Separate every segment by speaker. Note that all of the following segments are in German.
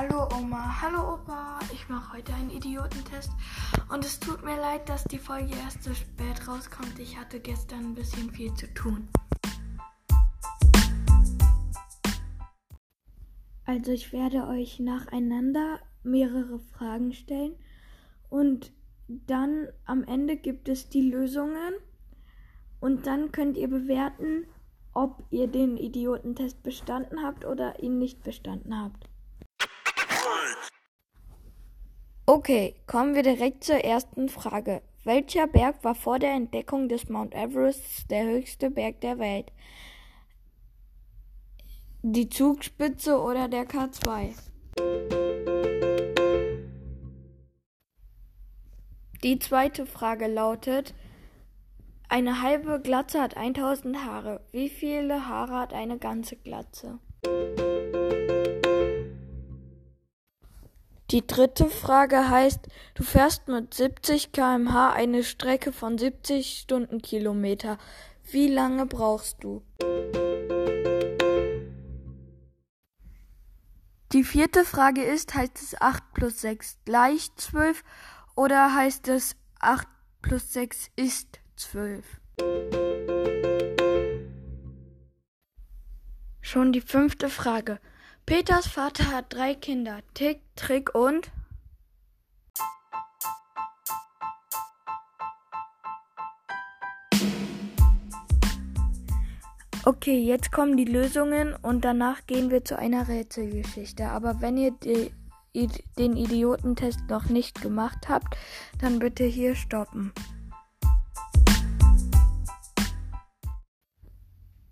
Speaker 1: Hallo Oma, hallo Opa. Ich mache heute einen Idiotentest und es tut mir leid, dass die Folge erst so spät rauskommt. Ich hatte gestern ein bisschen viel zu tun. Also ich werde euch nacheinander mehrere Fragen stellen und dann am Ende gibt es die Lösungen und dann könnt ihr bewerten, ob ihr den Idiotentest bestanden habt oder ihn nicht bestanden habt. Okay, kommen wir direkt zur ersten Frage. Welcher Berg war vor der Entdeckung des Mount Everest der höchste Berg der Welt? Die Zugspitze oder der K2? Die zweite Frage lautet, eine halbe Glatze hat 1000 Haare. Wie viele Haare hat eine ganze Glatze? Die dritte Frage heißt, du fährst mit 70 km/h eine Strecke von 70 Stundenkilometer. Wie lange brauchst du? Die vierte Frage ist, heißt es 8 plus 6 gleich 12 oder heißt es 8 plus 6 ist 12? Schon die fünfte Frage. Peters Vater hat drei Kinder, Tick, Trick und Okay, jetzt kommen die Lösungen und danach gehen wir zu einer Rätselgeschichte. Aber wenn ihr die, den Idiotentest noch nicht gemacht habt, dann bitte hier stoppen.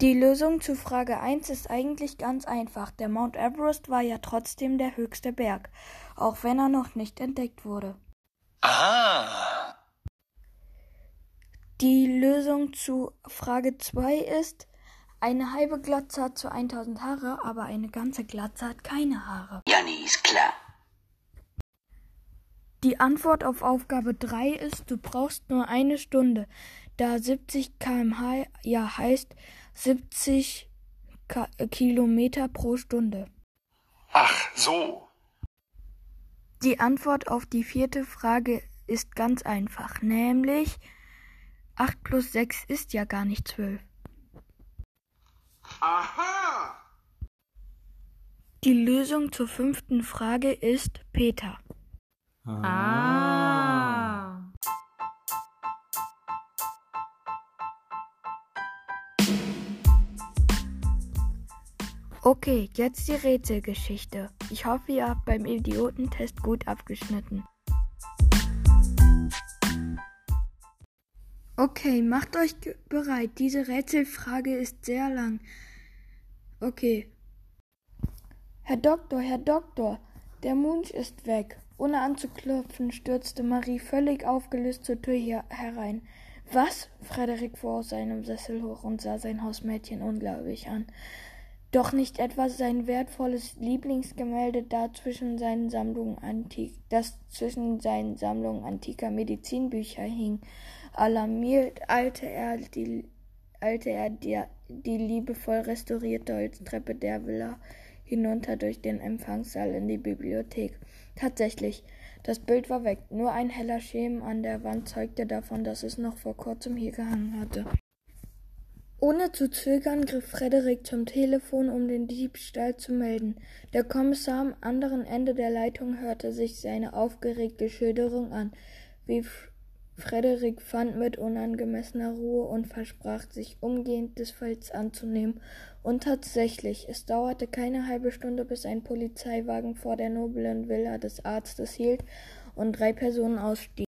Speaker 1: Die Lösung zu Frage 1 ist eigentlich ganz einfach. Der Mount Everest war ja trotzdem der höchste Berg, auch wenn er noch nicht entdeckt wurde. Aha. Die Lösung zu Frage 2 ist, eine halbe Glatze hat zu 1000 Haare, aber eine ganze Glatze hat keine Haare. Janni ist klar. Die Antwort auf Aufgabe 3 ist, du brauchst nur eine Stunde, da 70 km/h ja heißt, 70 Ka Kilometer pro Stunde.
Speaker 2: Ach so.
Speaker 1: Die Antwort auf die vierte Frage ist ganz einfach, nämlich 8 plus 6 ist ja gar nicht 12. Aha! Die Lösung zur fünften Frage ist Peter. Ah. Okay, jetzt die Rätselgeschichte. Ich hoffe, ihr habt beim Idiotentest gut abgeschnitten. Okay, macht euch bereit. Diese Rätselfrage ist sehr lang. Okay. Herr Doktor, Herr Doktor, der Munsch ist weg. Ohne anzuklopfen, stürzte Marie völlig aufgelöst zur Tür herein. Was? Frederik fuhr aus seinem Sessel hoch und sah sein Hausmädchen unglaublich an. Doch nicht etwa sein wertvolles Lieblingsgemälde da zwischen seinen Sammlungen antik, das zwischen seinen Sammlungen antiker Medizinbücher hing. Alarmiert eilte er die, eilte er die, die liebevoll restaurierte Holztreppe der Villa hinunter durch den Empfangssaal in die Bibliothek. Tatsächlich, das Bild war weg. Nur ein heller Schemen an der Wand zeugte davon, dass es noch vor kurzem hier gehangen hatte. Ohne zu zögern griff Frederik zum Telefon, um den Diebstahl zu melden. Der Kommissar am anderen Ende der Leitung hörte sich seine aufgeregte Schilderung an, wie Frederik fand mit unangemessener Ruhe und versprach sich umgehend des Falls anzunehmen. Und tatsächlich, es dauerte keine halbe Stunde, bis ein Polizeiwagen vor der noblen Villa des Arztes hielt und drei Personen ausstiegen.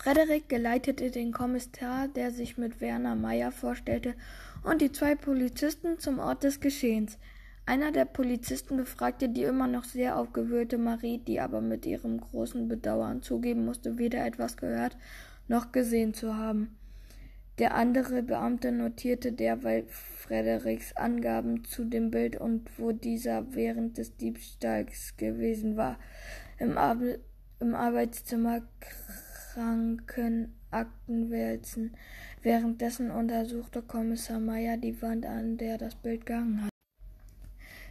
Speaker 1: Frederik geleitete den Kommissar, der sich mit Werner Meyer vorstellte, und die zwei Polizisten zum Ort des Geschehens. Einer der Polizisten befragte die immer noch sehr aufgewühlte Marie, die aber mit ihrem großen Bedauern zugeben musste, weder etwas gehört noch gesehen zu haben. Der andere Beamte notierte derweil Frederiks Angaben zu dem Bild und wo dieser während des Diebstahls gewesen war. Im, Ar im Arbeitszimmer Krankenakten wälzen. Währenddessen untersuchte Kommissar Meyer die Wand, an der das Bild gehangen hat.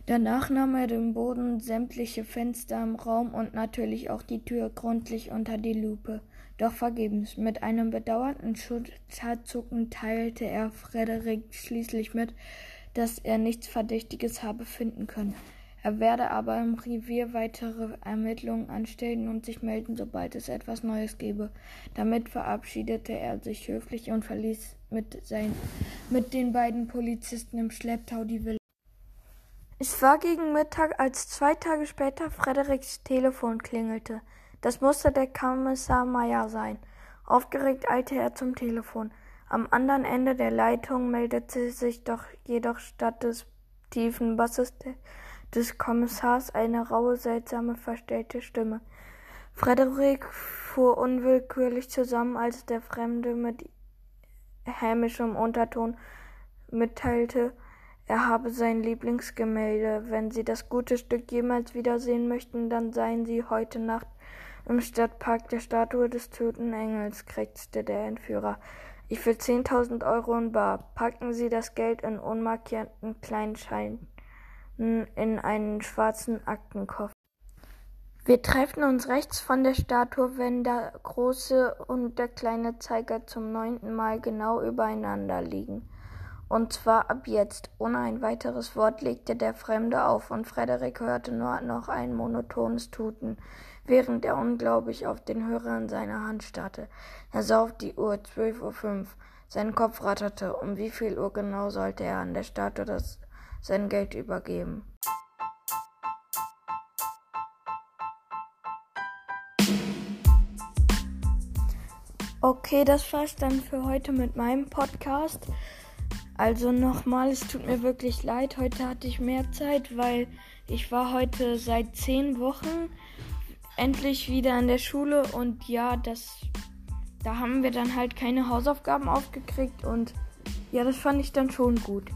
Speaker 1: Danach nahm er den Boden, sämtliche Fenster im Raum und natürlich auch die Tür gründlich unter die Lupe. Doch vergebens. Mit einem bedauernden Schulterzucken teilte er Frederik schließlich mit, dass er nichts Verdächtiges habe finden können. Er werde aber im Revier weitere Ermittlungen anstellen und sich melden, sobald es etwas Neues gebe. Damit verabschiedete er sich höflich und verließ mit, sein, mit den beiden Polizisten im Schlepptau die Villa. Es war gegen Mittag, als zwei Tage später Frederiks Telefon klingelte. Das musste der Kommissar Meyer sein. Aufgeregt eilte er zum Telefon. Am anderen Ende der Leitung meldete sich doch jedoch statt des tiefen Basses des Kommissars eine raue, seltsame, verstellte Stimme. Frederik fuhr unwillkürlich zusammen, als der Fremde mit hämischem Unterton mitteilte, er habe sein Lieblingsgemälde. Wenn Sie das gute Stück jemals wiedersehen möchten, dann seien Sie heute Nacht im Stadtpark der Statue des toten Engels, krächzte der Entführer. Ich will zehntausend Euro in Bar. Packen Sie das Geld in unmarkierten Kleinscheinen in einen schwarzen Aktenkoffer. Wir treffen uns rechts von der Statue, wenn der große und der kleine Zeiger zum neunten Mal genau übereinander liegen. Und zwar ab jetzt. Ohne ein weiteres Wort legte der Fremde auf, und Frederik hörte nur noch ein monotones Tuten, während er unglaublich auf den Hörer in seiner Hand starrte. Er sah auf die Uhr, zwölf Uhr fünf. Sein Kopf ratterte. Um wie viel Uhr genau sollte er an der Statue das sein Geld übergeben? Okay, das war's dann für heute mit meinem Podcast. Also nochmal, es tut mir wirklich leid. Heute hatte ich mehr Zeit, weil ich war heute seit zehn Wochen endlich wieder an der Schule und ja, das, da haben wir dann halt keine Hausaufgaben aufgekriegt und ja, das fand ich dann schon gut.